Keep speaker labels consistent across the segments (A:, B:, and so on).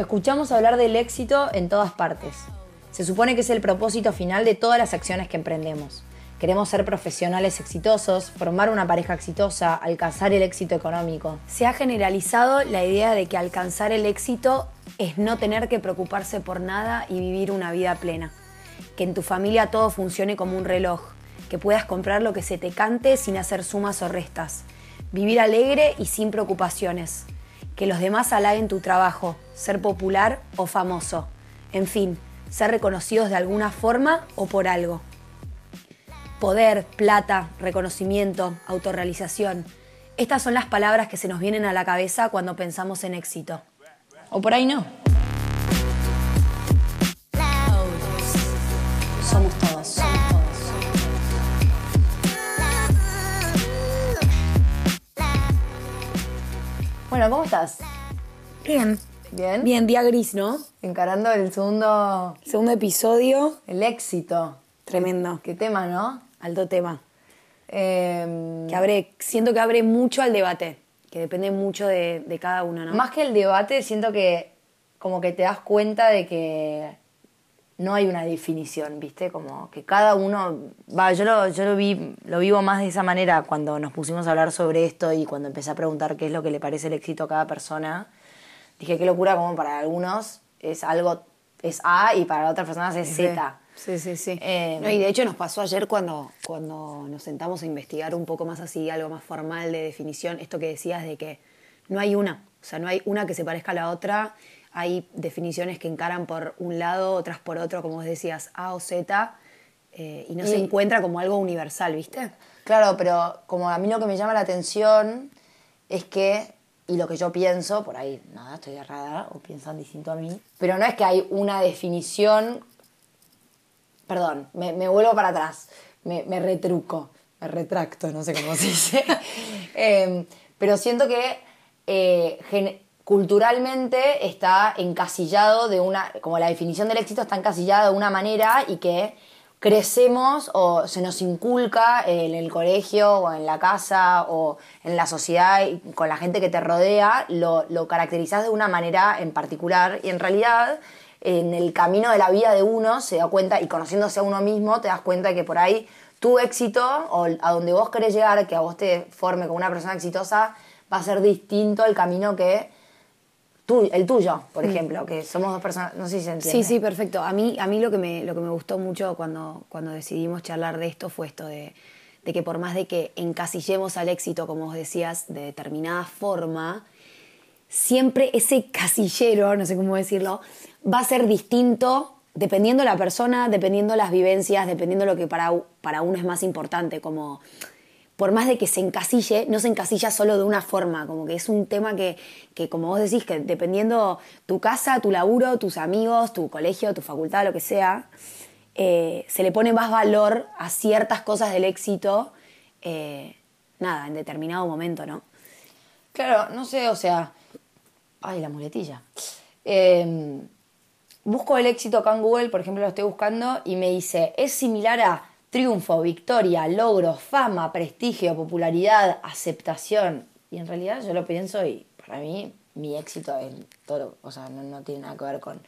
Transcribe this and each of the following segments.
A: Escuchamos hablar del éxito en todas partes. Se supone que es el propósito final de todas las acciones que emprendemos. Queremos ser profesionales exitosos, formar una pareja exitosa, alcanzar el éxito económico.
B: Se ha generalizado la idea de que alcanzar el éxito es no tener que preocuparse por nada y vivir una vida plena. Que en tu familia todo funcione como un reloj, que puedas comprar lo que se te cante sin hacer sumas o restas, vivir alegre y sin preocupaciones, que los demás halaguen tu trabajo, ser popular o famoso, en fin, ser reconocidos de alguna forma o por algo. Poder, plata, reconocimiento, autorrealización. Estas son las palabras que se nos vienen a la cabeza cuando pensamos en éxito.
A: O por ahí no. Bueno, ¿cómo estás?
B: Bien.
A: ¿Bien?
B: Bien, día gris, ¿no?
A: Encarando el segundo...
B: Segundo episodio,
A: El éxito.
B: tremendo.
A: Qué tema, ¿no?
B: Alto tema.
A: Eh,
B: Que abre, siento que abre mucho al debate, que depende mucho de, de cada uno, ¿no?
A: Más que el debate, siento que como que te das cuenta de que no hay una definición, ¿viste? Como que cada uno, va, yo lo, yo lo vi, lo vivo más de esa manera cuando nos pusimos a hablar sobre esto y cuando empecé a preguntar qué es lo que le parece el éxito a cada persona. Dije, qué locura como para algunos es algo, es A y para otras personas es Z.
B: Sí, sí, sí.
A: Eh,
B: No, y de hecho nos pasó ayer cuando, cuando nos sentamos a investigar un poco más así, algo más formal de definición, esto que decías de que no hay una, o sea, no hay una que se parezca a la otra, hay definiciones que encaran por un lado, otras por otro, como vos decías, A o Z, eh, y no se encuentra como algo universal, ¿viste?
A: Claro, pero como a mí lo que me llama la atención es que, y lo que yo pienso, por ahí nada, estoy errada o piensan distinto a mí, pero no es que hay una definición, perdón, me, me vuelvo para atrás, me, me retruco, me retracto, no sé cómo se dice, Em, pero siento que eh, culturalmente está encasillado de una, como la definición del éxito está encasillada de una manera y que crecemos o se nos inculca en el colegio o en la casa o en la sociedad y con la gente que te rodea, lo, lo caracterizás de una manera en particular y en realidad en el camino de la vida de uno se da cuenta y conociéndose a uno mismo te das cuenta que por ahí tu éxito o a donde vos querés llegar, que a vos te forme como una persona exitosa, va a ser distinto el camino que el tuyo, por ejemplo, que somos dos personas, no sé si se entiende.
B: Mm. Sí, sí, perfecto. A mí, a mí lo, que me, lo que me gustó mucho cuando, cuando decidimos charlar de esto fue esto de, de que por más de que encasillemos al éxito, como vos decías, de determinada forma, siempre ese casillero, no sé cómo decirlo, va a ser distinto dependiendo la persona, dependiendo las vivencias, dependiendo lo que para, para uno es más importante, como por más de que se encasille, no se encasilla solo de una forma, como que es un tema que, que, como vos decís, que dependiendo tu casa, tu laburo, tus amigos, tu colegio, tu facultad, lo que sea, eh, se le pone más valor a ciertas cosas del éxito, eh, nada, en determinado momento, ¿no?
A: Claro, no sé, o sea. Ay, la muletilla. Eh, busco el éxito acá en Google, por ejemplo, lo estoy buscando y me dice: es similar a triunfo, victoria, logro, fama, prestigio, popularidad, aceptación. Y en realidad yo lo pienso y para mí mi éxito en todo, o sea, no, no tiene nada que ver con,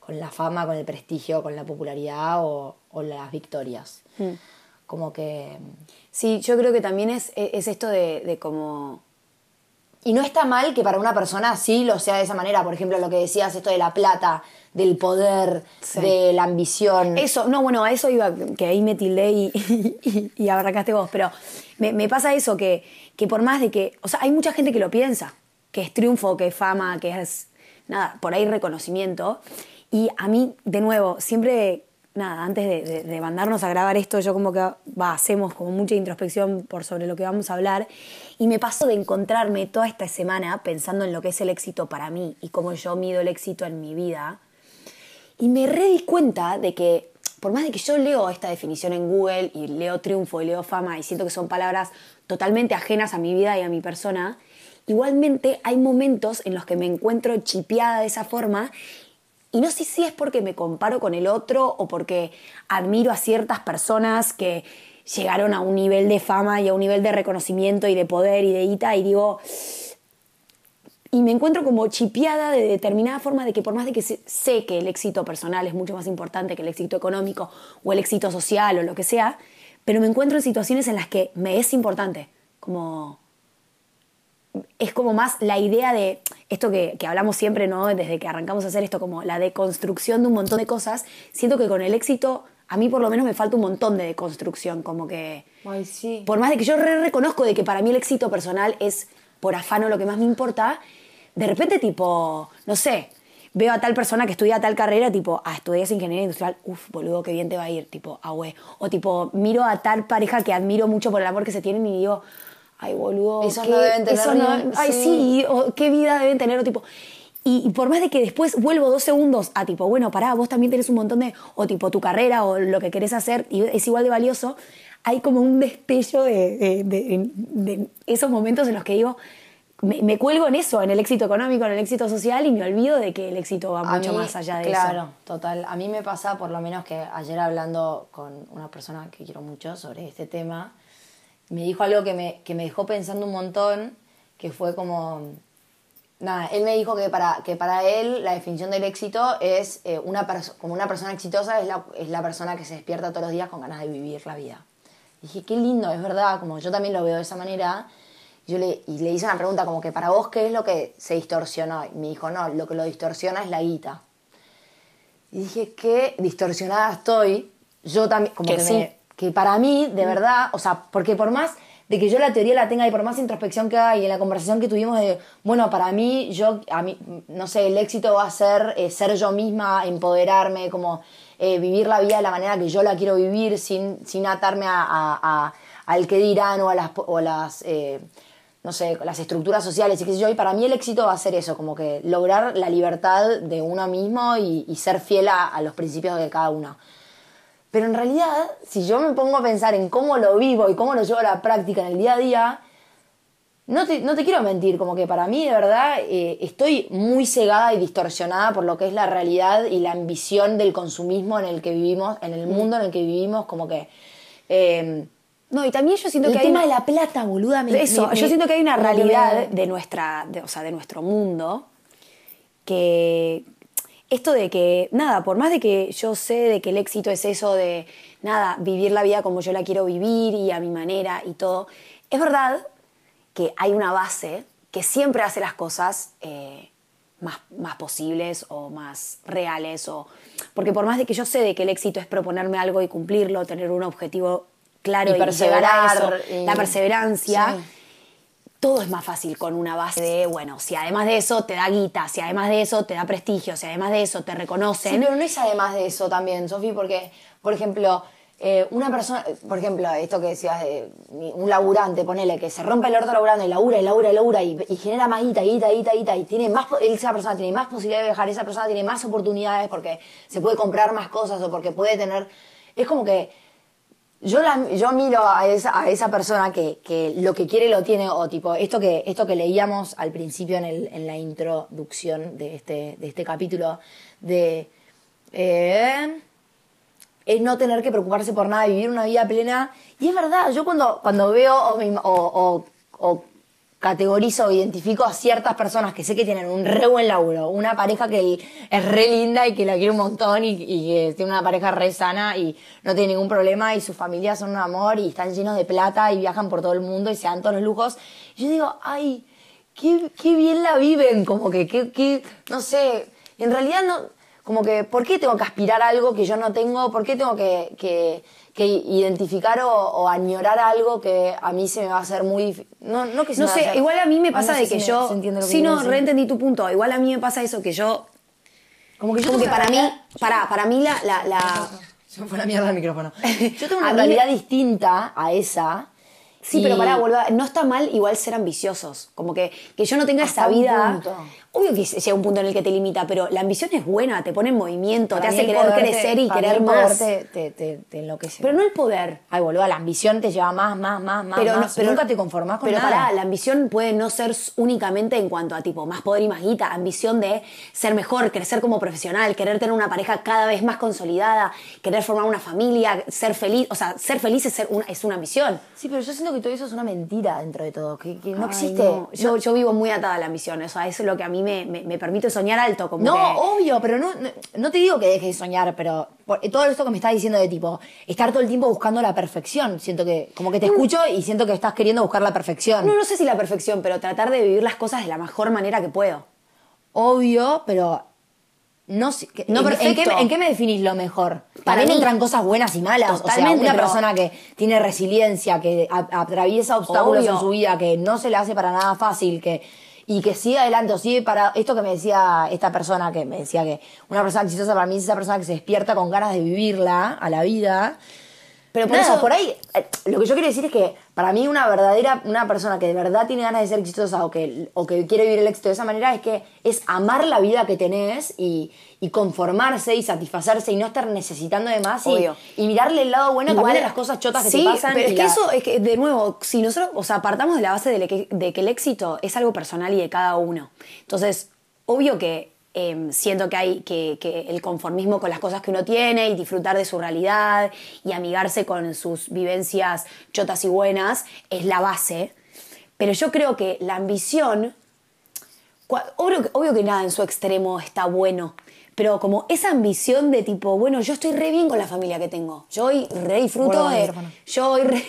A: con la fama, con el prestigio, con la popularidad o, o las victorias. Como que.
B: Sí, yo creo que también es, es esto de, de como...
A: Y no está mal que para una persona sí lo sea de esa manera. Por ejemplo, lo que decías, esto de la plata, del poder,
B: Sí.
A: de la ambición.
B: Eso, no, bueno, a eso iba, que ahí me tildé y, y, y abarcaste vos, pero me, me pasa eso, que, que por más de que, o sea, hay mucha gente que lo piensa, que es triunfo, que es fama, que es, nada, por ahí reconocimiento, y a mí, de nuevo, siempre, nada, antes de, de- mandarnos a grabar esto, yo como que, hacemos como mucha introspección por sobre lo que vamos a hablar, y me paso de encontrarme toda esta semana pensando en lo que es el éxito para mí y cómo yo mido el éxito en mi vida, y me re di cuenta de que, por más de que yo leo esta definición en Google y leo triunfo y leo fama y siento que son palabras totalmente ajenas a mi vida y a mi persona, igualmente hay momentos en los que me encuentro chipeada de esa forma y no sé si es porque me comparo con el otro o porque admiro a ciertas personas que llegaron a un nivel de fama y a un nivel de reconocimiento y de poder y de ita y digo, y me encuentro como chipeada de determinada forma de que por más de que sé que el éxito personal es mucho más importante que el éxito económico o el éxito social o lo que sea, pero me encuentro en situaciones en las que me es importante, como es como más la idea de esto que, que, hablamos siempre, ¿no? Desde que arrancamos a hacer esto, como la deconstrucción de un montón de cosas. Siento que con el éxito, a mí por lo menos me falta un montón de deconstrucción, como que...
A: Ay, sí.
B: Por más de que yo re reconozco de que para mí el éxito personal es por afano lo que más me importa, de repente tipo, no sé, veo a tal persona que estudia tal carrera, tipo, ah, estudias ingeniería industrial, uff, boludo, qué bien te va a ir, tipo, ah. O tipo, miro a tal pareja que admiro mucho por el amor que se tienen y digo, ay, boludo.
A: Eso no deben tener. No,
B: ay, sí, o qué vida deben tener, o tipo. Y, por más de que después vuelvo dos segundos a tipo, bueno, pará, vos también tenés un montón de, o tipo tu carrera o lo que querés hacer y es igual de valioso, hay como un destello de, de, esos momentos en los que digo, me, cuelgo en eso, en el éxito económico, en el éxito social y me olvido de que el éxito va mucho más allá de
A: eso.
B: Claro,
A: total. A mí me pasa por lo menos que ayer hablando con una persona que quiero mucho sobre este tema, me dijo algo que me, que me dejó pensando un montón, que fue como... Nada, él me dijo que para, que para él la definición del éxito es eh, una como una persona exitosa es la, es la persona que se despierta todos los días con ganas de vivir la vida. dije, qué lindo, es verdad, como yo también lo veo de esa manera. Yo le, y le hice una pregunta como que para vos, ¿qué es lo que se distorsionó? Y me dijo, no, lo que lo distorsiona es la guita. Y dije, qué distorsionada estoy. Yo también, como que, sí. me, que para mí, de verdad, o sea, porque por más de que yo la teoría la tenga y por más introspección que haga y en la conversación que tuvimos de, bueno, para mí, yo, a mí, no sé, el éxito va a ser eh, ser yo misma, empoderarme, como eh, vivir la vida de la manera que yo la quiero vivir sin, sin atarme a, al que dirán o a las, o las eh, no sé, las estructuras sociales y qué sé yo, y para mí el éxito va a ser eso, como que lograr la libertad de uno mismo y, ser fiel a, a los principios de cada uno. Pero en realidad, si yo me pongo a pensar en cómo lo vivo y cómo lo llevo a la práctica en el día a día, no te, no te quiero mentir, como que para mí de verdad eh, estoy muy cegada y distorsionada por lo que es la realidad y la ambición del consumismo en el que vivimos, en el mundo en el que vivimos, como que...
B: Em, no, y también yo siento
A: que
B: hay...
A: El tema de la plata, boluda.
B: Me, eso, yo siento que hay una realidad de nuestra, o sea, de nuestro mundo que, esto de que, nada, por más de que yo sé de que el éxito es eso de, nada, vivir la vida como yo la quiero vivir y a mi manera y todo, es verdad que hay una base que siempre hace las cosas eh, más, más posibles o más reales, o, porque por más de que yo sé de que el éxito es proponerme algo y cumplirlo, tener un objetivo claro y, perseverar, la perseverancia todo es más fácil con una base de, bueno, si además de eso te da guita, si además de eso te da prestigio, si además de eso te reconocen.
A: Sí, pero no es además de eso también, Sofi, porque, por ejemplo, eh, una persona, por ejemplo, esto que decías de un laburante, ponele, que se rompe el orto laburando y labura y labura y labura y, genera más guita, guita, guita, guita, y tiene más, esa persona tiene más posibilidad de viajar, esa persona tiene más oportunidades porque se puede comprar más cosas o porque puede tener. Es como que yo, yo miro a esa, a esa persona que, que, lo que quiere lo tiene, o tipo, esto que, esto que leíamos al principio en, el, en la introducción de este, de este capítulo, de eh, es no tener que preocuparse por nada, vivir una vida plena. Y es verdad, yo cuando, cuando veo o categorizo identifico a ciertas personas que sé que tienen un re buen laburo, una pareja que es re linda y que la quiere un montón y, que tiene una pareja re sana y no tiene ningún problema y sus familias son un amor y están llenos de plata y viajan por todo el mundo y se dan todos los lujos. Y yo digo, ay, qué, qué bien la viven, como que, qué, no sé, en realidad no, como que, ¿por qué tengo que aspirar a algo que yo no tengo? ¿Por qué tengo que que identificar o, añorar algo que a mí se me va a hacer muy no no que
B: no sé igual a mí me pasa de que yo sí no reentendí tu punto igual a mí me pasa eso que yo como que yo como que para mí para para mí la la, la...
A: se fue la mierda el micrófono yo tengo una realidad distinta a esa
B: Sí, pero para volver, no está mal igual ser ambiciosos. Como que, que yo no tenga esa vida. Obvio que llega un punto en el que te limita, pero la ambición es buena, te pone en movimiento,
A: Para
B: te hace querer crecer y querer más.
A: Te, te, te, te enloquece.
B: Pero no el poder.
A: Ay, boludo, la ambición te lleva más, más, más, más,
B: Pero, no- pero
A: nunca te conformás con
B: pero
A: nada.
B: pará, la ambición puede no ser únicamente en cuanto a tipo más poder y más guita, ambición de ser mejor, crecer como profesional, querer tener una pareja cada vez más consolidada, querer formar una familia, ser feliz, o sea, ser feliz es, ser una, es una ambición.
A: Sí, pero yo siento que todo eso es una mentira dentro de todo, que, que no
B: Ay,
A: existe.
B: no. Yo, yo vivo muy atada a la ambición, o sea, eso es lo que a mí me, me- me permite soñar alto. Como
A: No,
B: que-
A: obvio, pero no, no, no te digo que dejes de soñar, pero por- todo esto que me estás diciendo de tipo, estar todo el tiempo buscando la perfección, siento que, como que te escucho y siento que estás queriendo buscar la perfección.
B: No, no sé si la perfección, pero tratar de vivir las cosas de la mejor manera que puedo.
A: Obvio, pero no
B: No
A: ¿en,
B: perfecto.
A: ¿en qué, en qué me definís lo mejor?
B: Para mí-
A: entran cosas buenas y malas. o sea, una persona que tiene resiliencia, que atraviesa obstáculos
B: Obvio.
A: en su vida, que no se le hace para nada fácil, que y que sigue adelante o sigue para esto que me decía esta persona que me decía que una persona exitosa para mí es esa persona que se despierta con ganas de vivirla a la vida
B: Pero por
A: Nada,
B: eso-
A: por ahí, eh, lo que yo quiero decir es que para mí una verdadera, una persona que de verdad tiene ganas de ser exitosa o que, o que quiere vivir el éxito de esa manera es que es amar la vida que tenés y, y conformarse y satisfacerse y no estar necesitando de más y, mirarle el lado bueno
B: Igual-
A: también a las cosas chotas que
B: sí,
A: te pasan.
B: Pero es que
A: la-
B: eso, es que de nuevo, si nosotros, o sea, partamos de la base de, que, de que el éxito es algo personal y de cada uno. Entonces, obvio que eh, siento que hay que, el conformismo con las cosas que uno tiene y disfrutar de su realidad y amigarse con sus vivencias chotas y buenas es la base. Pero yo creo que la ambición obvio que nada en su extremo está bueno, pero como esa ambición de tipo, bueno, yo estoy re bien con la familia que tengo. Yo hoy re disfruto de. Yo hoy re.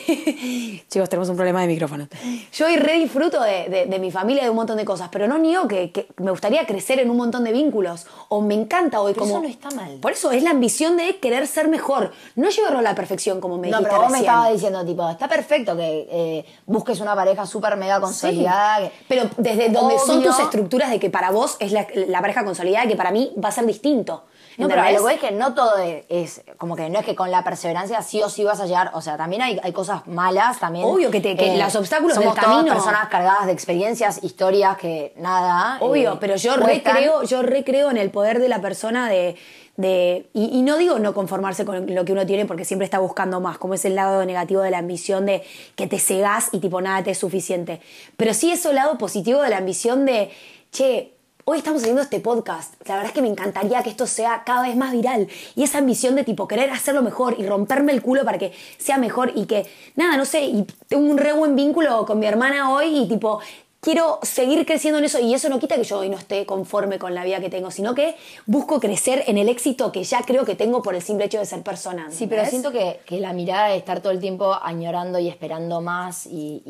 B: Chicos, tenemos un problema de micrófono. Yo hoy re disfruto de, de- de mi familia de un montón de cosas, pero no niego que, que me gustaría crecer en un montón de vínculos. O me encanta hoy
A: Pero
B: como.
A: eso no está mal.
B: Por eso es la ambición de querer ser mejor. No llevarlo a la perfección, como me
A: No,
B: dijiste
A: pero vos me estabas diciendo, tipo, está perfecto que eh, busques una pareja súper mega consolidada. que-
B: Pero desde donde son
A: Obvio.
B: tus estructuras de que para vos es la, la pareja consolidada y que para mí va a ser distinto.
A: No, pero lo que es que no todo es, es como que no es que con la perseverancia sí o sí vas a llegar, o sea, también hay, hay cosas malas también.
B: Obvio que te- que los obstáculos
A: somos
B: del
A: todas
B: camino-
A: personas cargadas de experiencias, historias que nada.
B: Obvio,
A: eh,
B: pero yo recreo, yo recreo en el poder de la persona de. de y, y no digo no conformarse con lo que uno tiene porque siempre está buscando más, como es el lado negativo de la ambición de que te cegás y tipo nada te es suficiente. Pero sí es el lado positivo de la ambición de, che, hoy estamos haciendo este podcast. La verdad es que me encantaría que esto sea cada vez más viral. Y esa ambición de tipo querer hacerlo mejor y romperme el culo para que sea mejor y que, nada, no sé, y tengo un re buen vínculo con mi hermana hoy y tipo quiero seguir creciendo en eso y eso no quita que yo hoy no esté conforme con la vida que tengo, sino que busco crecer en el éxito que ya creo que tengo por el simple hecho de ser persona.
A: Sí, pero siento que, que la mirada de estar todo el tiempo añorando y esperando más y,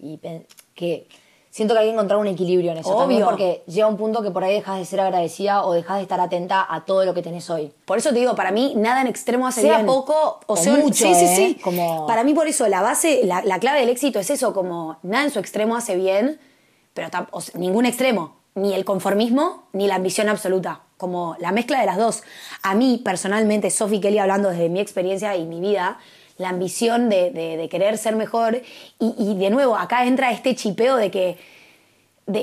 A: y- que siento que hay que encontrar un equilibrio en eso también porque llega un punto que por ahí dejas de ser agradecida o dejas de estar atenta a todo lo que tenés hoy.
B: Por eso te digo, para mí nada en extremo hace
A: Sea
B: bien.
A: poco o
B: sea,
A: mucho,
B: Sí, sí,
A: ¿eh? Como-
B: Para mí por eso la base, la, la clave del éxito es eso, como nada en su extremo hace bien, pero o sea, ningún extremo, ni el conformismo ni la ambición absoluta, como la mezcla de las dos. A mí personalmente, Sophie Kelly hablando desde mi experiencia y mi vida, la ambición de, de- querer ser mejor y, de nuevo acá entra este chipeo de que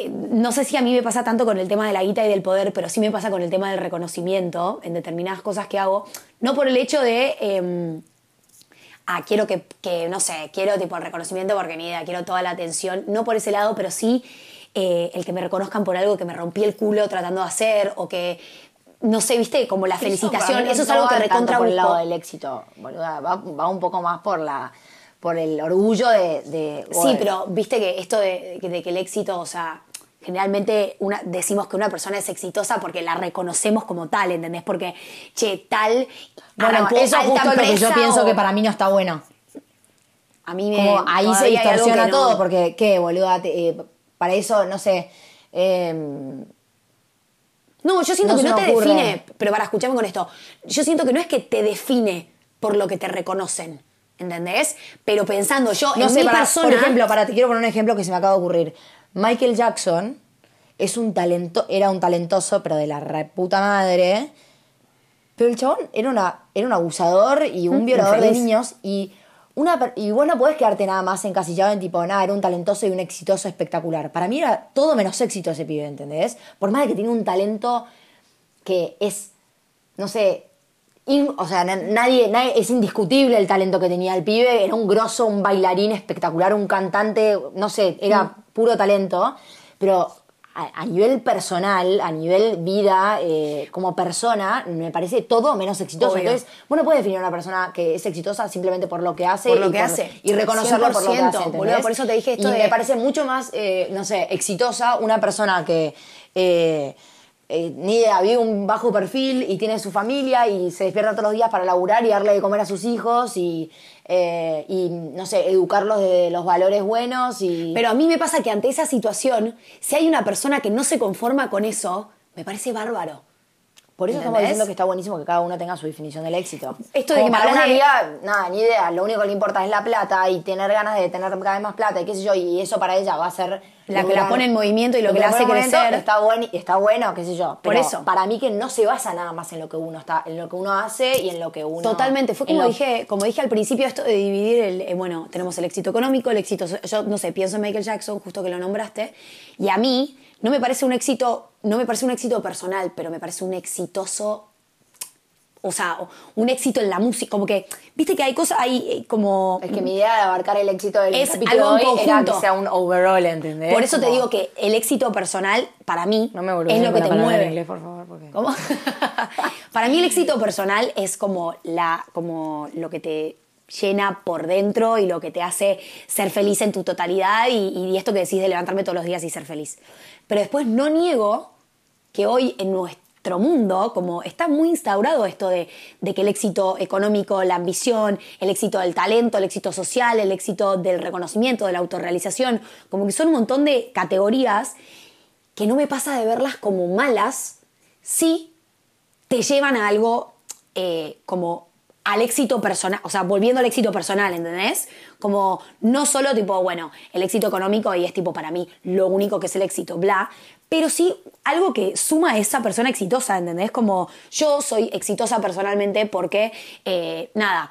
B: no sé si a mí me pasa tanto con el tema de la guita y del poder, pero sí me pasa con el tema del reconocimiento en determinadas cosas que hago. No por el hecho de, eh, ah, quiero que, no sé, quiero tipo el reconocimiento porque ni idea, quiero toda la atención. No por ese lado, pero sí eh, el que me reconozcan por algo que me rompí el culo tratando de hacer o que, no sé, viste, como la felicitación. Eso, es algo que recontra
A: por el lado del éxito, boluda. Va, va un poco más por la por el orgullo de... de-
B: Sí, pero viste que esto de, de que el éxito, o sea, generalmente una, decimos que una persona es exitosa porque la reconocemos como tal, ¿entendés? Porque, che, tal.
A: Bueno, eso es justo lo que yo pienso que para mí no está bueno.
B: A mí me.
A: Como ahí se distorsiona
B: no.
A: todo, porque, ¿qué, boluda? Te- eh, para eso, no sé... eh,
B: No, yo siento
A: No
B: que no te
A: ocurre.
B: define. Pero para escucharme con esto. Yo siento que no es que te define por lo que te reconocen. ¿Entendés? Pero pensando yo
A: no
B: en
A: sé,
B: mi
A: para-
B: persona.
A: por ejemplo, para, te quiero poner un ejemplo que se me acaba de ocurrir. Michael Jackson es un talento, era un talentoso, pero de la reputa madre. Pero el chabón era, una, era un abusador y un
B: Mm,
A: violador de niños y una, y vos no podés quedarte nada más encasillado en tipo, nada, era un talentoso y un exitoso espectacular. Para mí era todo menos éxito ese pibe, ¿entendés? Por más de que tiene un talento que es, no sé, in- o sea, na- nadie, nadie- es indiscutible el talento que tenía el pibe, era un grosso, un bailarín espectacular, un cantante, no sé, era puro talento, pero a, a nivel personal, a nivel vida, eh, como persona, me parece todo menos exitoso.
B: Obvio.
A: Entonces, vos no puedes definir a una persona que es exitosa simplemente por lo que hace.
B: Por lo
A: y
B: que hace.
A: Y reconocerlo por lo que
B: 100%,
A: hace.
B: por eso te dije esto
A: y
B: de-
A: me parece mucho más, eh, no sé, exitosa una persona que... eh, eh, ni idea, vive un bajo perfil y tiene su familia y se despierta todos los días para laburar y darle de comer a sus hijos y, eh, y no sé, educarlos de los valores buenos y...
B: Pero a mí me pasa que ante esa situación, si hay una persona que no se conforma con eso, me parece bárbaro.
A: Por eso estamos diciendo que está buenísimo que cada uno tenga su definición del éxito.
B: Esto de
A: Como
B: que
A: para una
B: de-
A: amiga, nada, ni idea. Lo único que le importa es la plata y tener ganas de tener cada vez más plata y qué sé yo. Y eso para ella va a ser...
B: La que la pone en movimiento y lo que la hace crecer.
A: Está bueno, está bueno, qué sé yo.
B: Por eso.
A: Para mí que no se basa nada más en lo que uno está, en lo que uno hace y en lo que uno...
B: Totalmente, fue como
A: lo-
B: dije, como dije al principio, esto de dividir el, eh, bueno, tenemos el éxito económico, el éxito, yo no sé, pienso en Michael Jackson, justo que lo nombraste, y a mí no me parece un éxito, no me parece un éxito personal, pero me parece un exitoso, o sea, un éxito en la música, como que, viste que hay cosas, hay eh, como...
A: Es que mi idea de abarcar el éxito del
B: Es
A: capítulo
B: algo en
A: hoy era que sea un overall, ¿entendés?
B: Por eso te digo que el éxito personal, para mí,
A: No me
B: es lo que te
A: en
B: mueve.
A: inglés, por favor, porque...
B: ¿Cómo? Para mí el éxito personal es como, la, como lo que te llena por dentro y lo que te hace ser feliz en tu totalidad y, esto que decís de levantarme todos los días y ser feliz. Pero después no niego que hoy en nuestro mundo, como está muy instaurado esto de, que el éxito económico, la ambición, el éxito del talento, el éxito social, el éxito del reconocimiento, de la autorrealización, como que son un montón de categorías que no me pasa de verlas como malas, sí te llevan a algo eh, como al éxito personal, o sea, volviendo al éxito personal, ¿entendés? Como no solo tipo, bueno, el éxito económico y es tipo para mí lo único que es el éxito, bla, pero sí algo que suma a esa persona exitosa, ¿entendés? Como yo soy exitosa personalmente porque, eh, nada,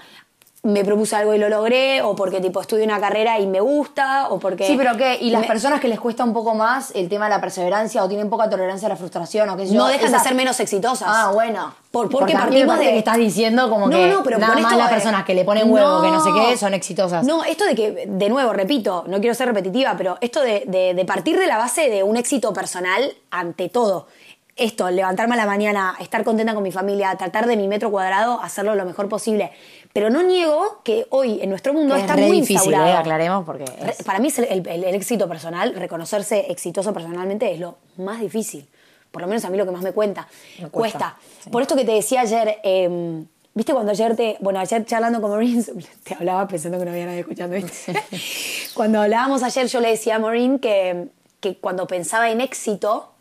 B: me propuse algo y lo logré, o porque tipo estudio una carrera y me gusta, o porque...
A: Sí, pero ¿qué? ¿Y las
B: me-
A: personas que les cuesta un poco más el tema de la perseverancia o tienen poca tolerancia a la frustración o qué sé yo?
B: no dejan de
A: esas-
B: ser menos exitosas.
A: Ah, bueno.
B: Por- porque partimos de-
A: que estás diciendo como
B: No,
A: que
B: no, pero
A: nada
B: con
A: más
B: esto
A: las
B: de-
A: personas que le ponen huevo, que no sé qué, son exitosas.
B: No, esto de que, de nuevo, repito, no quiero ser repetitiva, pero esto de, de- de partir de la base de un éxito personal ante todo. Esto, levantarme a la mañana, estar contenta con mi familia, tratar de mi metro cuadrado, hacerlo lo mejor posible. Pero no niego que hoy en nuestro mundo
A: es
B: está
A: re
B: muy
A: difícil,
B: instaurado.
A: eh, aclaremos, porque es-
B: Para mí es el, el- el éxito personal, reconocerse exitoso personalmente es lo más difícil. Por lo menos a mí lo que más me cuenta.
A: Me
B: cuesta.
A: cuesta, sí.
B: Por esto que te decía ayer, eh, ¿viste cuando ayer te. Bueno, ayer charlando con Maureen, te hablaba pensando que no había nadie escuchando, ¿viste? cuando hablábamos ayer, yo le decía a Maureen que, que cuando pensaba en éxito,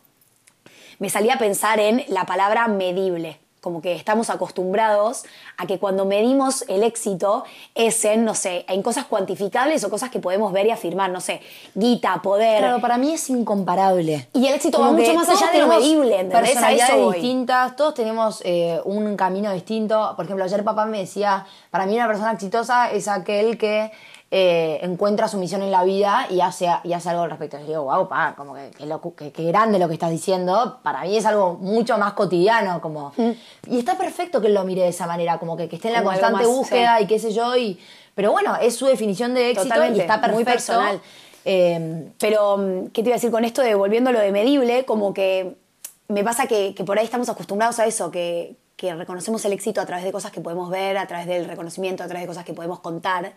B: me salía a pensar en la palabra medible. Como que estamos acostumbrados a que cuando medimos el éxito es en, no sé, en cosas cuantificables o cosas que podemos ver y afirmar, no sé, guita, poder.
A: Claro, para mí es incomparable.
B: Y el éxito
A: Como
B: va mucho más allá de lo medible, ¿entendés? A
A: Personalidades
B: eso
A: distintas, todos tenemos eh, un camino distinto. Por ejemplo, ayer papá me decía, para mí una persona exitosa es aquel que eh, encuentra su misión en la vida y hace, y hace algo al respecto. Yo digo, wow, pa, como que, que, locu- que- que grande lo que estás diciendo. Para mí es algo mucho más cotidiano, como... Y está perfecto que lo mire de esa manera, como que, esté en la
B: Como
A: constante
B: más,
A: búsqueda
B: sí.
A: y qué sé yo. Y, pero bueno, es su definición de éxito
B: Totalmente,
A: y está perfecto.
B: muy personal.
A: Eh,
B: Pero, mm, ¿qué te iba a decir con esto de volviendo a lo de medible? Como que me pasa que, que por ahí estamos acostumbrados a eso, que, que reconocemos el éxito a través de cosas que podemos ver, a través del reconocimiento, a través de cosas que podemos contar.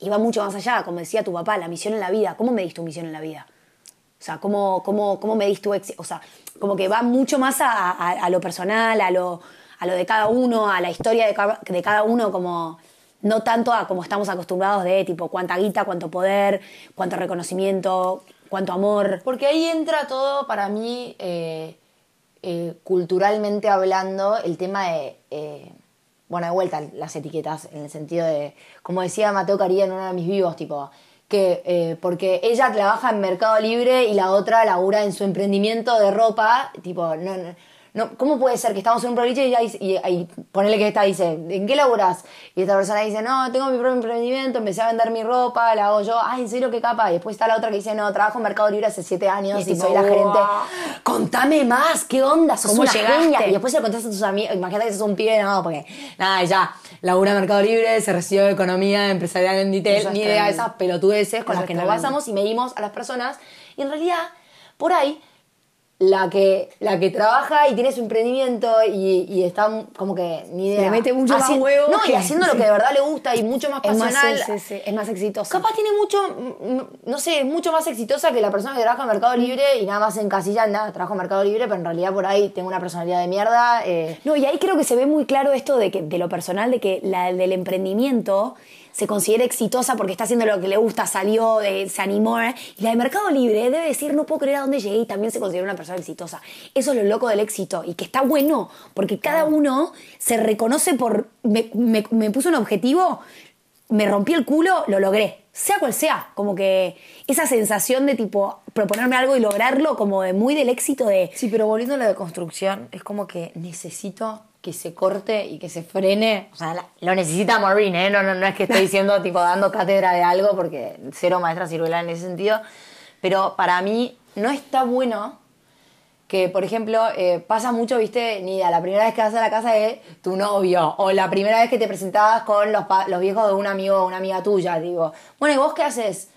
B: Y va mucho más allá, como decía tu papá, la misión en la vida. ¿Cómo medís tu misión en la vida? O sea, ¿cómo, cómo, cómo tu éxito? O sea, como que va mucho más a, a- lo personal, a lo, a lo de cada uno, a la historia de cada, de cada uno, como no tanto a como estamos acostumbrados de tipo cuánta guita, cuánto poder, cuánto reconocimiento, cuánto amor.
A: Porque ahí entra todo para mí, eh, eh, culturalmente hablando, el tema de, eh, bueno, de vuelta las etiquetas, en el sentido de, como decía Mateo Caría en uno de mis vivos, tipo, que eh, porque ella trabaja en Mercado Libre y la otra labura en su emprendimiento de ropa, tipo, no, no, no, ¿cómo puede ser que estamos en un boliche y, y ponele que esta dice, ¿en qué laburás? Y esta persona dice, no, tengo mi propio emprendimiento, empecé a vender mi ropa, la hago yo, ay, ¿en serio qué capa? Y después está la otra que dice, no, trabajo en Mercado Libre hace siete años
B: Y
A: y, soy la gerente. Contame más, ¿qué onda? Sos
B: ¿Cómo
A: una
B: llegaste?
A: genia. Y después se lo contás a tus amigos, imagínate que sos un pibe, no, porque nada, ya, labura en Mercado Libre, se recibió de Economía Empresarial en Ditel, ni idea de esas pelotudeces con las que nos basamos y medimos a las personas. Y en realidad, por ahí, la que, la que trabaja y tiene su emprendimiento y, y está como que ni idea.
B: Le mete mucho más huevo
A: No, y haciendo lo que de verdad le gusta y mucho más
B: Es más,
A: pasional.
B: sí, sí, sí, es más exitoso.
A: Capaz tiene mucho, mm, mm, no sé, es mucho más exitosa que la persona que trabaja en Mercado Libre y nada más en casilla, nada, trabajo en Mercado Libre, pero en realidad por ahí tengo una personalidad de mierda. eh,
B: No, y ahí creo que se ve muy claro esto de, que, de lo personal, de que la del emprendimiento se considera exitosa porque está haciendo lo que le gusta, salió, eh, se animó. ¿eh? Y la de Mercado Libre debe decir, no puedo creer a dónde llegué y también se considera una persona exitosa. Eso es lo loco del éxito y que está bueno porque cada uno se reconoce por, me, me- me puso un objetivo, me rompí el culo, lo logré. Sea cual sea, como que esa sensación de tipo proponerme algo y lograrlo, como de muy del éxito de
A: Sí, pero volviendo a la deconstrucción, es como que necesito que se corte y que se frene. O sea, la- lo necesita Maureen, ¿eh? No, no, no es que esté diciendo, tipo, dando cátedra de algo, porque cero maestra ciruela en ese sentido. Pero para mí no está bueno que, por ejemplo, eh, pasa mucho, viste, ni idea, la primera vez que vas a la casa de tu novio, o la primera vez que te presentabas con los, los viejos de un amigo o una amiga tuya, digo, bueno, ¿y vos qué haces?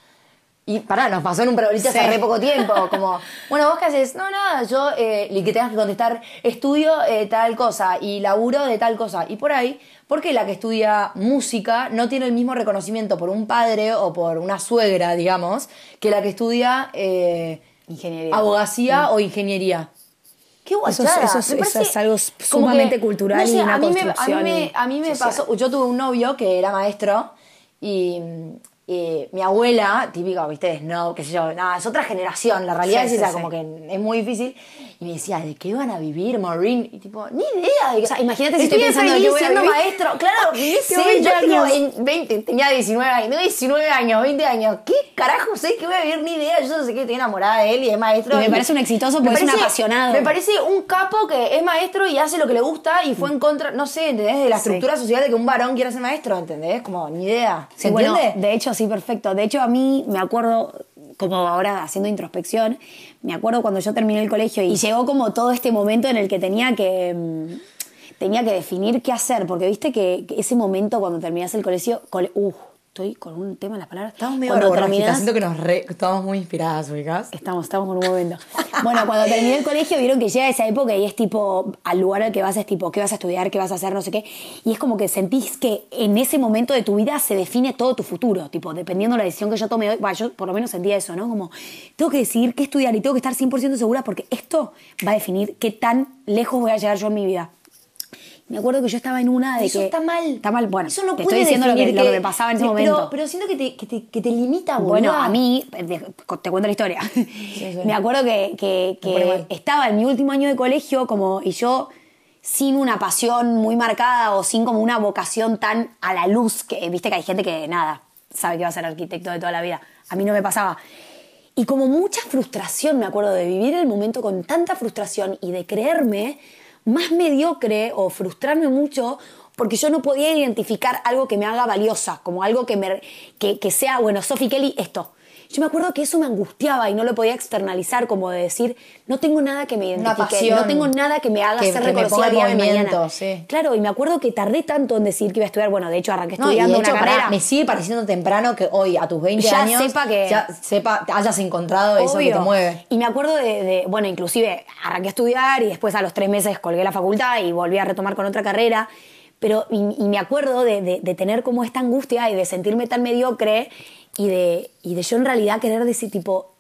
A: Y pará, nos pasó en un prebolite hace
B: Sí.
A: re poco tiempo, como, bueno, ¿vos qué haces? No, nada, yo, eh, y que tengas que contestar, estudio eh, tal cosa y laburo de tal cosa. Y por ahí, porque la que estudia música no tiene el mismo reconocimiento por un padre o por una suegra, digamos, que la que estudia eh,
B: Ingeniería.
A: abogacía o ingeniería? Qué guachada.
B: eso eso es algo sumamente cultural y una
A: a mí me-
B: construcción
A: a mí me, a mí me pasó, yo tuve un novio que era maestro y, y mi abuela, típica, viste, no, qué sé yo, nada, es otra generación, la realidad
B: Sí,
A: es esa, como que es muy difícil. Y me decía, ¿de qué van a vivir, Maureen? Y tipo, ni idea. De,
B: O sea, imagínate si
A: estoy
B: estoy pensando
A: feliz
B: que voy a
A: siendo
B: vivir.
A: maestro. Claro, ni sé, yo
B: 20
A: tengo
B: años.
A: 20, tenía 19 años, tengo 19 años, 20 años. ¿Qué carajo sé que voy a vivir? Ni idea, yo solo sé que estoy enamorada de él y es maestro.
B: Y me parece un exitoso porque es un apasionado.
A: Me parece un capo que es maestro y hace lo que le gusta y fue en contra, no sé, ¿entendés? De la
B: Sí.
A: estructura social de que un varón quiera ser maestro, ¿entendés? Como, ni idea. ¿Se
B: Sí, bueno,
A: entiende?
B: de hecho, sí, perfecto. De hecho, a mí me acuerdo, como ahora haciendo introspección, me acuerdo cuando yo terminé el colegio y llegó como todo este momento en el que tenía que. mm, Tenía que definir qué hacer, porque viste que, ese momento cuando terminás el colegio. cole- uh, estoy con un tema en las palabras.
A: Estamos medio
B: cuando terminás-
A: siento que nos re- estamos muy inspiradas, ubicás.
B: Estamos, estamos con un momento. Bueno, cuando terminé el colegio vieron que llega esa época y es tipo, al lugar al que vas es tipo, ¿qué vas a estudiar? ¿Qué vas a hacer? No sé qué. Y es como que sentís que en ese momento de tu vida se define todo tu futuro. Tipo, dependiendo de la decisión que yo tome hoy, bueno, yo por lo menos sentía eso, ¿no? Como, tengo que decidir qué estudiar y tengo que estar 100% segura porque esto va a definir qué tan lejos voy a llegar yo en mi vida. Me acuerdo que yo estaba en una de
A: Eso
B: que...
A: está mal.
B: Está mal, bueno.
A: Eso no
B: te
A: puede
B: estoy diciendo lo que, lo que me pasaba en ese
A: pero-
B: momento.
A: Pero siento que te, que te, que te limita,
B: Bueno,
A: boluda.
B: a mí, eh, te cuento la historia.
A: sí.
B: Me acuerdo que, que- estaba en mi último año de colegio como, y yo sin una pasión muy marcada o sin como una vocación tan a la luz, que viste que hay gente que nada, sabe que va a ser arquitecto de toda la vida. A mí no me pasaba. Y como mucha frustración, me acuerdo de vivir el momento con tanta frustración y de creerme más mediocre o frustrarme mucho porque yo no podía identificar algo que me haga valiosa, como algo que, me, que, que sea, bueno, Sophie Kelly, esto. Yo me acuerdo que eso me angustiaba y no lo podía externalizar, como de decir, no tengo nada que me identifique, no tengo nada que me haga
A: que-
B: ser reconocida día de mañana.
A: sí.
B: Claro, y me acuerdo que tardé tanto en decir que iba a estudiar, bueno, de hecho arranqué
A: No, y
B: estudiando
A: de hecho,
B: una carrera.
A: me sigue pareciendo temprano que hoy, a tus 20
B: Ya
A: años,
B: sepa que-
A: ya sepa, hayas encontrado eso que te
B: Obvio.
A: mueve.
B: Y me acuerdo de, de- bueno, inclusive arranqué a estudiar y después a los tres meses colgué la facultad y volví a retomar con otra carrera. Pero, y, y me acuerdo de, de- de tener como esta angustia y de sentirme tan mediocre y de, y de yo en realidad querer decir, tipo,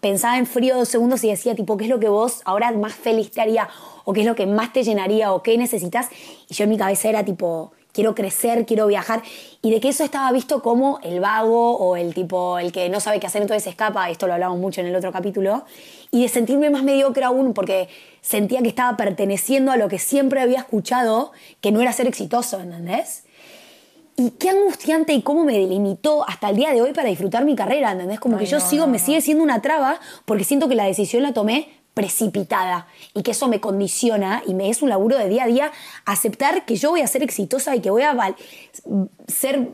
B: pensaba en frío dos segundos y decía, tipo, ¿qué es lo que vos ahora más feliz te haría? ¿O qué es lo que más te llenaría? ¿O qué necesitas? Y yo en mi cabeza era tipo, quiero crecer, quiero viajar. Y de que eso estaba visto como el vago o el tipo, el que no sabe qué hacer, entonces escapa. Esto lo hablamos mucho en el otro capítulo. Y de sentirme más mediocre aún porque sentía que estaba perteneciendo a lo que siempre había escuchado, que no era ser exitoso, ¿entendés? Y qué angustiante y cómo me delimitó hasta el día de hoy para disfrutar mi carrera, ¿entendés? Como que yo
A: no,
B: sigo,
A: no,
B: me sigue siendo una traba porque siento que la decisión la tomé precipitada y que eso me condiciona y me es un laburo de día a día aceptar que yo voy a ser exitosa y que voy a ser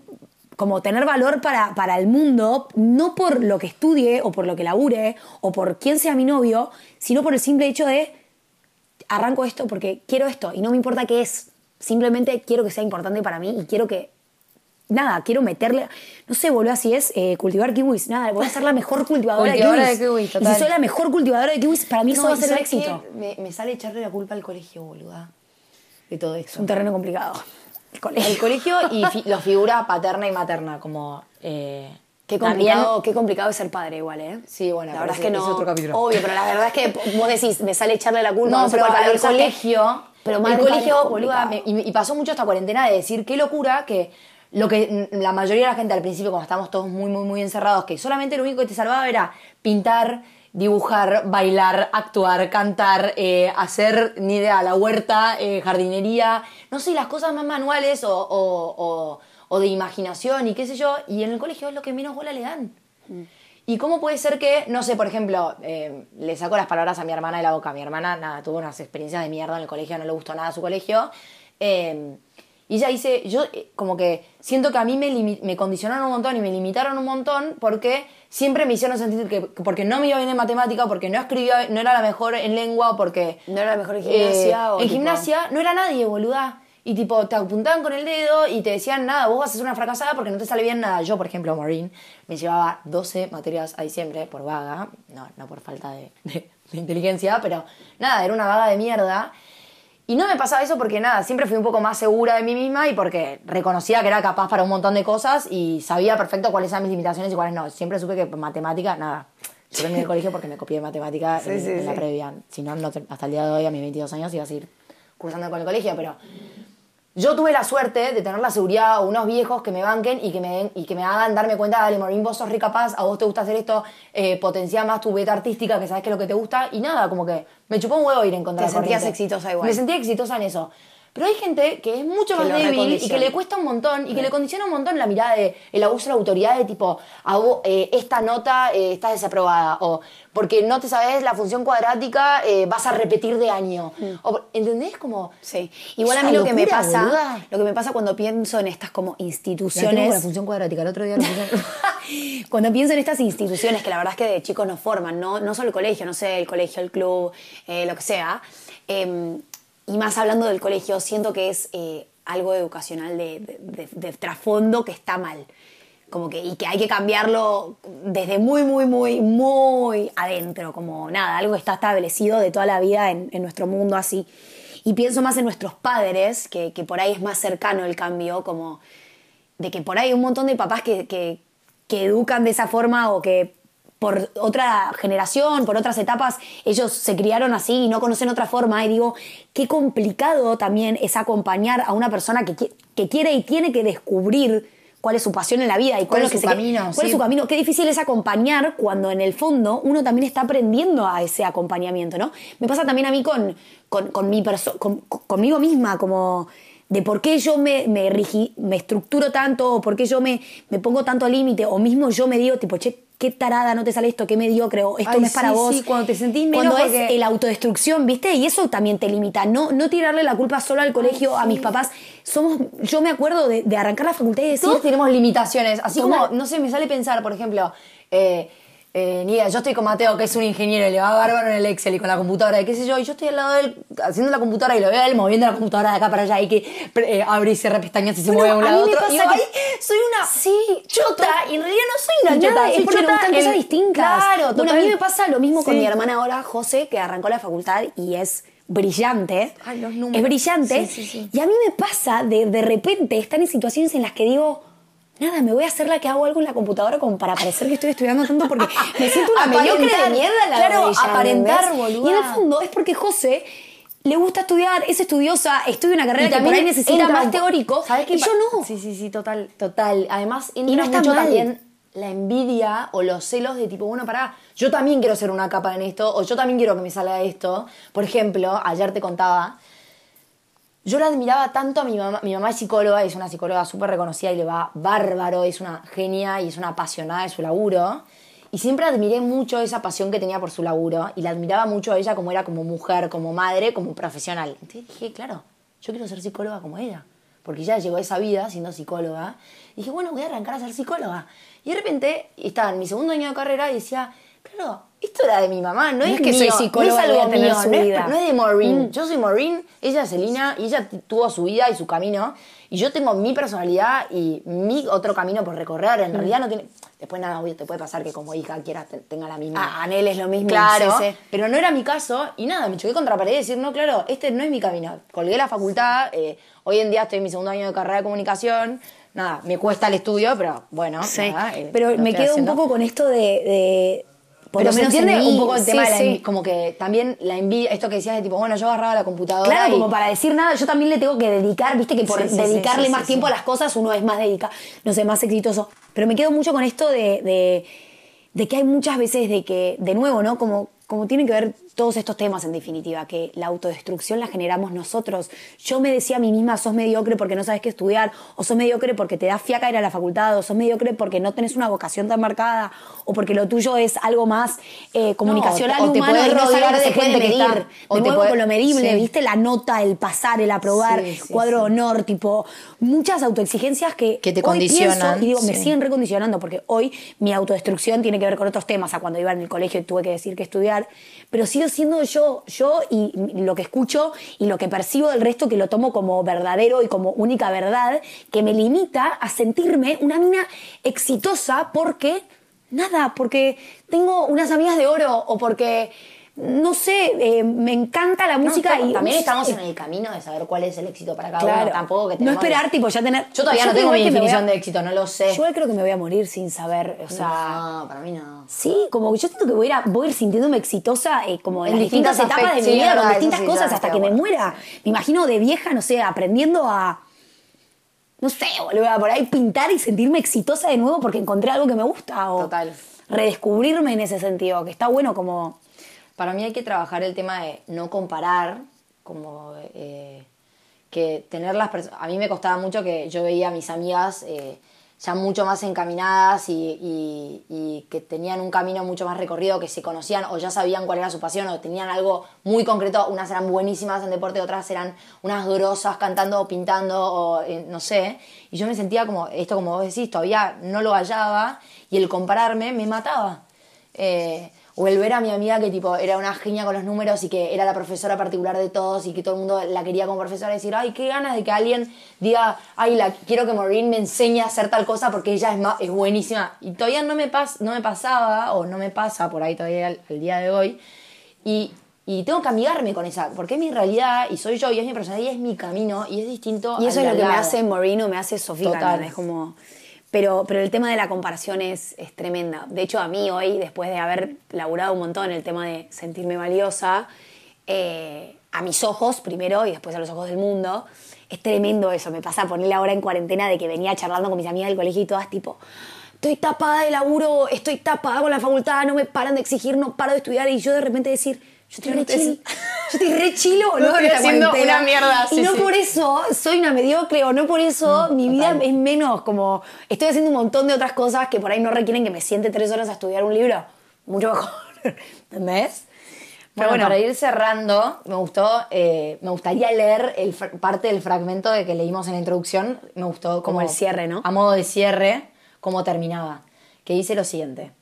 B: como tener valor para, para el mundo, no por lo que estudie o por lo que labure o por quién sea mi novio, sino por el simple hecho de arranco esto porque quiero esto y no me importa qué es. Simplemente quiero que sea importante para mí y quiero que. Nada, quiero meterle. No sé, boludo, así es eh, cultivar kiwis. Nada, voy a ser la mejor cultivadora,
A: Cultivadora
B: de
A: de
B: kiwis.
A: kiwis,
B: y si soy la mejor cultivadora de kiwis, para mí eso va a
A: ¿y
B: ser el éxito.
A: Me, me sale echarle la culpa al colegio, boluda. De todo
B: Es
A: esto.
B: un terreno complicado. El colegio.
A: El colegio y fi- los figura paterna y materna, como. eh,
B: Qué
A: también-
B: complicado, qué complicado es ser padre igual, ¿eh?
A: Sí, bueno,
B: la verdad es que no.
A: es otro capítulo.
B: Obvio, pero la verdad es que vos decís, me sale echarle la culpa.
A: No, pero al colegio.
B: Pero
A: el
B: madre,
A: colegio, boluda, me- y, y pasó mucho esta cuarentena de decir qué locura que lo que mm, la mayoría de la gente al principio, cuando estábamos todos muy, muy, muy encerrados, que solamente lo único que te salvaba era pintar, dibujar, bailar, actuar, cantar, eh, hacer, ni idea, la huerta, eh, jardinería, no sé, las cosas más manuales o, o- o- o de imaginación y qué sé yo, y en el colegio es lo que menos bola le dan. ¿Y cómo puede ser que, no sé, por ejemplo, eh, le saco las palabras a mi hermana de la boca? Mi hermana, nada, tuvo unas experiencias de mierda en el colegio, no le gustó nada su colegio. eh, y ella dice, yo eh, como que siento que a mí me, me condicionaron un montón y me limitaron un montón porque siempre me hicieron sentir que, que porque no me iba bien en matemática, porque no escribía, no era la mejor en lengua, porque...
B: ¿No era la mejor en gimnasia
A: eh,
B: o
A: en
B: tipo-
A: gimnasia no era nadie, boluda. Y tipo, te apuntaban con el dedo y te decían, nada, vos vas a ser una fracasada porque no te sale bien nada. Yo, por ejemplo, Maureen, me llevaba 12 materias a diciembre por vaga. No, no por falta de, de- de inteligencia, pero nada, era una vaga de mierda. Y no me pasaba eso porque nada, siempre fui un poco más segura de mí misma y porque reconocía que era capaz para un montón de cosas y sabía perfecto cuáles eran mis limitaciones y cuáles no. Siempre supe que matemática, nada. Yo terminé el colegio porque me copié de matemática
B: Sí,
A: en,
B: sí,
A: en la previa. Si no, no hasta el día de hoy, a mis 22 años, iba a seguir cursando con el colegio, pero yo tuve la suerte de tener la seguridad o unos viejos que me banquen y que me, den- y que me hagan darme cuenta, dale, Maureen, vos sos re capaz, a vos te gusta hacer esto, eh, potencia más tu beta artística, que sabes que es lo que te gusta, y nada, como que me chupó un huevo ir en contra
B: Te
A: de la
B: sentías
A: corriente.
B: exitosa igual.
A: Me sentía exitosa en eso. Pero hay gente que es mucho
B: Que
A: más débil y que le cuesta un montón y que le condiciona un montón la mirada de el abuso de la autoridad de tipo, a vos, eh, esta nota eh, está desaprobada o porque no te sabes la función cuadrática eh, vas a repetir de año. O, ¿Entendés? Como...
B: Sí. Igual a mí lo que me pasa,
A: boluda.
B: lo que me pasa cuando pienso en estas como
A: La
B: instituciones,
A: la función cuadrática, el otro día
B: cuando pienso en estas instituciones que la verdad es que de chicos nos forman, no, no solo el colegio, no sé, el colegio, el club, eh, lo que sea, eh, y más hablando del colegio, siento que es eh, algo educacional de, trasfondo que está mal. Como que, y que hay que cambiarlo desde muy, muy, muy, muy adentro, como nada, algo que está establecido de toda la vida en, nuestro mundo así. Y pienso más en nuestros padres, que, que por ahí es más cercano el cambio, como de que por ahí hay un montón de papás que, que educan de esa forma o que por otra generación, por otras etapas, ellos se criaron así y no conocen otra forma. Y digo, qué complicado también es acompañar a una persona que, que quiere y tiene que descubrir cuál es su pasión en la vida y
A: Cuál es su
B: se-
A: camino,
B: cuál
A: sí.
B: es su camino. Qué difícil es acompañar cuando en el fondo uno también está aprendiendo a ese acompañamiento, ¿no? Me pasa también a mí con, con, con mi con- con- conmigo misma, como de por qué yo me, me, rigi- me estructuro tanto, o por qué yo me, me pongo tanto límite, o mismo yo me digo, tipo, che, qué tarada, no te sale esto, qué mediocre, o esto
A: Ay,
B: no es para
A: sí,
B: vos.
A: sí, cuando te sentís menos
B: Cuando
A: porque-
B: es el autodestrucción, ¿viste? Y eso también te limita. No, no tirarle la culpa solo al colegio, a mis papás. Somos, yo me acuerdo de, de arrancar la facultad y decir,
A: Todos tenemos limitaciones. Así como, no sé, me sale pensar, por ejemplo, eh, eh, ni idea, yo estoy con Mateo, que es un ingeniero, y le va bárbaro en el Excel y con la computadora, y qué sé yo, y yo estoy al lado de él haciendo la computadora y lo veo a él moviendo la computadora de acá para allá y que eh, abre y cierra pestañas y se
B: Bueno,
A: mueve de un lado a
B: mí me
A: otro.
B: pasa
A: y yo
B: que-
A: soy una
B: Sí,
A: chota, y en realidad no soy una
B: Nada,
A: chota,
B: es
A: soy
B: porque
A: chota
B: gustan cosas distintas.
A: Claro,
B: bueno, a mí me pasa lo mismo con mi hermana ahora, José, que arrancó la facultad y es brillante.
A: Ay, los números.
B: Es brillante.
A: Sí, sí, sí.
B: Y a mí me pasa de, de repente estar en situaciones en las que digo, nada, me voy a hacer la que hago algo en la computadora como para parecer que estoy estudiando tanto porque me siento una mediocre de mierda la
A: Claro, aparentar, boluda.
B: Y en el fondo es porque José le gusta estudiar, es estudiosa, estudia una carrera que por ahí necesita
A: entra
B: más teórico.
A: ¿Sabes qué
B: y yo no.
A: Sí, sí, sí, total, total. Además, entra
B: Y no está
A: mucho
B: mal.
A: también la envidia o los celos de tipo, bueno, pará, yo también quiero ser una capa en esto, o yo también quiero que me salga esto. Por ejemplo, ayer te contaba, yo la admiraba tanto a mi mamá. Mi mamá es psicóloga, es una psicóloga súper reconocida y le va bárbaro, es una genia y es una apasionada de su laburo. Y siempre admiré mucho esa pasión que tenía por su laburo y la admiraba mucho a ella como era como mujer, como madre, como profesional. Entonces dije, claro, yo quiero ser psicóloga como ella, porque ya llegó a esa vida siendo psicóloga. Y dije, bueno, voy a arrancar a ser psicóloga. Y de repente estaba en mi segundo año de carrera y decía, claro, esto era de mi mamá, no,
B: No
A: es,
B: es que soy psicóloga
A: no es algo mío, no es- no es de Maureen. Yo soy Maureen, ella es Celina y ella tuvo su vida y su camino. Y yo tengo mi personalidad y mi otro camino por recorrer. En realidad no tiene. Después nada, obvio, te puede pasar que como hija quieras te- tenga la misma.
B: Ah, Anel es lo mismo.
A: Claro,
B: sí, sí.
A: pero no era mi caso y nada, me choqué contra la pared y decir, no, claro, este no es mi camino. Colgué la facultad, eh, hoy en día estoy en mi segundo año de carrera de comunicación, nada, me cuesta el estudio, pero bueno,
B: Sí,
A: nada, eh,
B: pero me quedo
A: haciendo.
B: un poco con esto de... de por
A: Pero
B: lo
A: se
B: menos
A: entiende un poco el tema de la
B: sí.
A: envidia, como que también la envidia, esto que decías de tipo, bueno, yo agarraba la computadora
B: Claro,
A: y-
B: como para decir nada, yo también le tengo que dedicar, viste que por
A: Sí,
B: dedicarle más tiempo a las cosas uno es más dedica, no sé, más exitoso. Pero me quedo mucho con esto de, de, de que hay muchas veces de que, de nuevo, ¿no? Como, como tienen que ver todos estos temas en definitiva, que la autodestrucción la generamos nosotros. Yo me decía a mí misma, sos mediocre porque no sabes qué estudiar, o sos mediocre porque te da fiaca ir a la facultad, o sos mediocre porque no tenés una vocación tan marcada, o porque lo tuyo es algo más eh, comunicacional
A: o te
B: humano
A: puedes
B: y no
A: rodear de gente que
B: medir.
A: está-
B: De
A: o te
B: nuevo
A: puede-
B: con lo medible,
A: sí.
B: ¿viste? La nota, el pasar, el aprobar,
A: Sí, sí,
B: cuadro honor, tipo, muchas autoexigencias que,
A: Que te
B: hoy
A: condicionan,
B: pienso y digo, me siguen recondicionando, porque hoy mi autodestrucción tiene que ver con otros temas, a cuando iba en el colegio y tuve que decir que estudiar, pero sigo siendo yo, yo y lo que escucho y lo que percibo del resto que lo tomo como verdadero y como única verdad, que me limita a sentirme una mina exitosa porque, nada, porque tengo unas amigas de oro o porque... No sé, eh, me encanta la
A: No,
B: música
A: estamos-
B: y
A: también estamos en el camino de saber cuál es el éxito para cada
B: Claro.
A: uno. Tampoco que
B: no esperar, tipo, ya tener.
A: Yo todavía no tengo mi
B: a-
A: definición de éxito, no lo sé.
B: Yo igual creo que me voy a morir sin saber, o sea.
A: no, para mí no.
B: Sí, como que yo siento que voy a, ir a- voy a ir sintiéndome exitosa eh, como en,
A: En
B: distintas etapas de mi vida, con distintas
A: sí,
B: cosas hasta que me muera. Me imagino de vieja, no sé, aprendiendo a. No sé, boludo, a por ahí pintar y sentirme exitosa de nuevo porque encontré algo que me gusta. O
A: Total.
B: Redescubrirme en ese sentido, que está bueno como.
A: Para mí hay que trabajar el tema de no comparar, como eh, que tener las personas... A mí me costaba mucho que yo veía a mis amigas eh, ya mucho más encaminadas y, que tenían un camino mucho más recorrido, que se conocían o ya sabían cuál era su pasión o tenían algo muy concreto. Unas eran buenísimas en deporte, otras eran unas grosas cantando o pintando o eh, no sé. Y yo me sentía como, esto como vos decís, todavía no lo hallaba y el compararme me mataba. O el ver a mi amiga que tipo era una genia con los números y que era la profesora particular de todos y que todo el mundo la quería como profesora y decir, ay, qué ganas de que alguien diga, ay, la, quiero que Maureen me enseñe a hacer tal cosa porque ella es, es buenísima. Y todavía no me, pas, no me pasaba, o no me pasa por ahí todavía al, al día de hoy. Y, y tengo que amigarme con esa, porque es mi realidad y soy yo y es mi personalidad y es mi camino y es distinto.
B: Y eso es lo que me hace Morino, me hace Sofía.
A: Total.
B: Es como. Pero, pero el tema de la comparación es, es tremenda. De hecho, a mí hoy, después de haber laburado un montón el tema de sentirme valiosa, eh, a mis ojos primero y después a los ojos del mundo, es tremendo eso. Me pasa a ponerle ahora en cuarentena de que venía charlando con mis amigas del colegio y todas tipo, estoy tapada de laburo, estoy tapada con la facultad, no me paran de exigir, no paro de estudiar y yo de repente decir, yo estoy re chill, yo estoy re chilo, boludo,
A: estoy haciendo
B: cuarentena.
A: una mierda,
B: Y
A: sí,
B: no
A: sí.
B: por eso soy una mediocre o no por eso mi vida
A: total.
B: es menos como estoy haciendo un montón de otras cosas que por ahí no requieren que me siente tres horas a estudiar un libro mucho mejor ¿entendés?
A: Bueno,
B: Pero bueno.
A: para ir cerrando, me gustó, eh, me gustaría leer el parte del fragmento de que leímos en la introducción. Me gustó como,
B: Como el cierre, ¿no?
A: A modo de cierre, cómo terminaba. Que dice lo siguiente.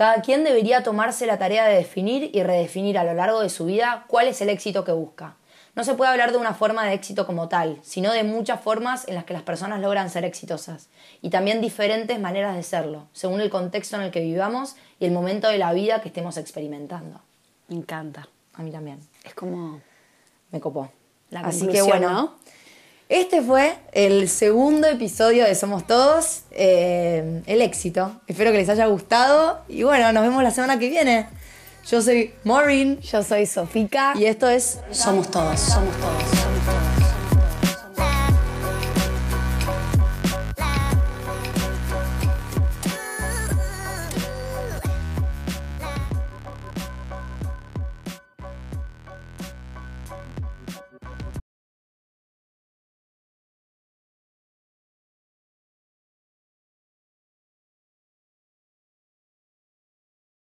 A: Cada quien debería tomarse la tarea de definir y redefinir a lo largo de su vida cuál es el éxito que busca. No se puede hablar de una forma de éxito como tal, sino de muchas formas en las que las personas logran ser exitosas, y también diferentes maneras de serlo, según el contexto en el que vivamos y el momento de la vida que estemos experimentando.
B: me encanta
A: A mí también.
B: es como
A: Me copó.
B: La
A: Así que bueno.
B: ¿no?
A: Este fue el segundo episodio de Somos Todos. eh, el éxito. Espero que les haya gustado. Y bueno, nos vemos la semana que viene. Yo soy Maureen
B: yo soy Sofica
A: y esto es
B: somos todos somos todos